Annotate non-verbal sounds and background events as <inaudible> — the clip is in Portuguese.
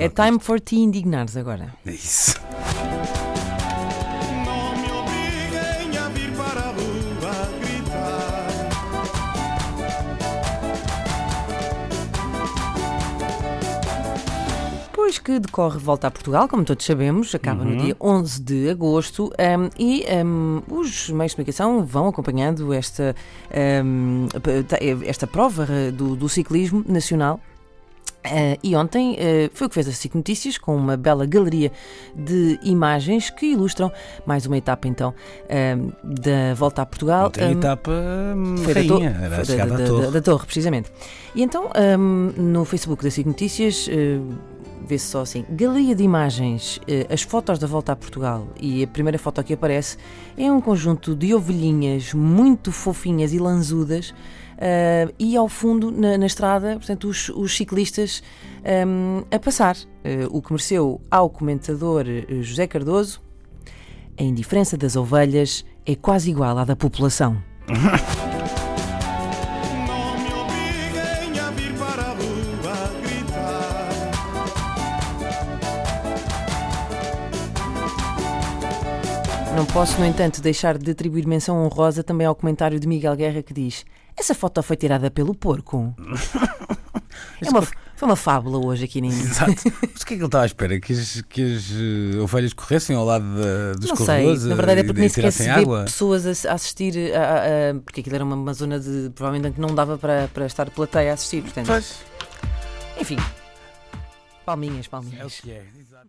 É time for te indignares agora. É isso. Não me obriguem a vir para a rua gritar. Pois que decorre Volta a Portugal, como todos sabemos, acaba no dia 11 de agosto um, e um, os meios de comunicação vão acompanhando esta, um, esta prova do, do ciclismo nacional. Uh, e ontem uh, foi o que fez a SIC Notícias com uma bela galeria de imagens que ilustram mais uma etapa então uh, da Volta a Portugal. Outra Um, etapa hum, foi da rainha, era a foi chegada da, da- torre. da- da torre, precisamente. E então, hum, no Facebook da SIC Notícias, vê-se só assim: Galeria de imagens, eh, as fotos da volta a Portugal. E a primeira foto que aparece é um conjunto de ovelhinhas muito fofinhas e lanzudas. ah, e ao fundo, na, na estrada, portanto, os, os ciclistas hum, a passar. Eh, o que mereceu ao comentador eh, José Cardoso: a indiferença das ovelhas é quase igual à da população. <laughs> Não posso, no entanto, deixar de atribuir menção honrosa também ao comentário de Miguel Guerra que diz: Essa foto foi tirada pelo porco. <laughs> é uma, foi uma fábula hoje aqui Índia. Exato. <laughs> Mas o que é que ele estava à espera? Que as, que as eh, ovelhas corressem ao lado da- dos Não sei, corredores? na verdade é eh, porque nem sequer se vê pessoas a, a assistir, a- a- porque aquilo era uma, uma zona de provavelmente que não dava para, para estar plateia a assistir. Portanto, Pois. enfim, palminhas, É o palminhas. que é. Exato.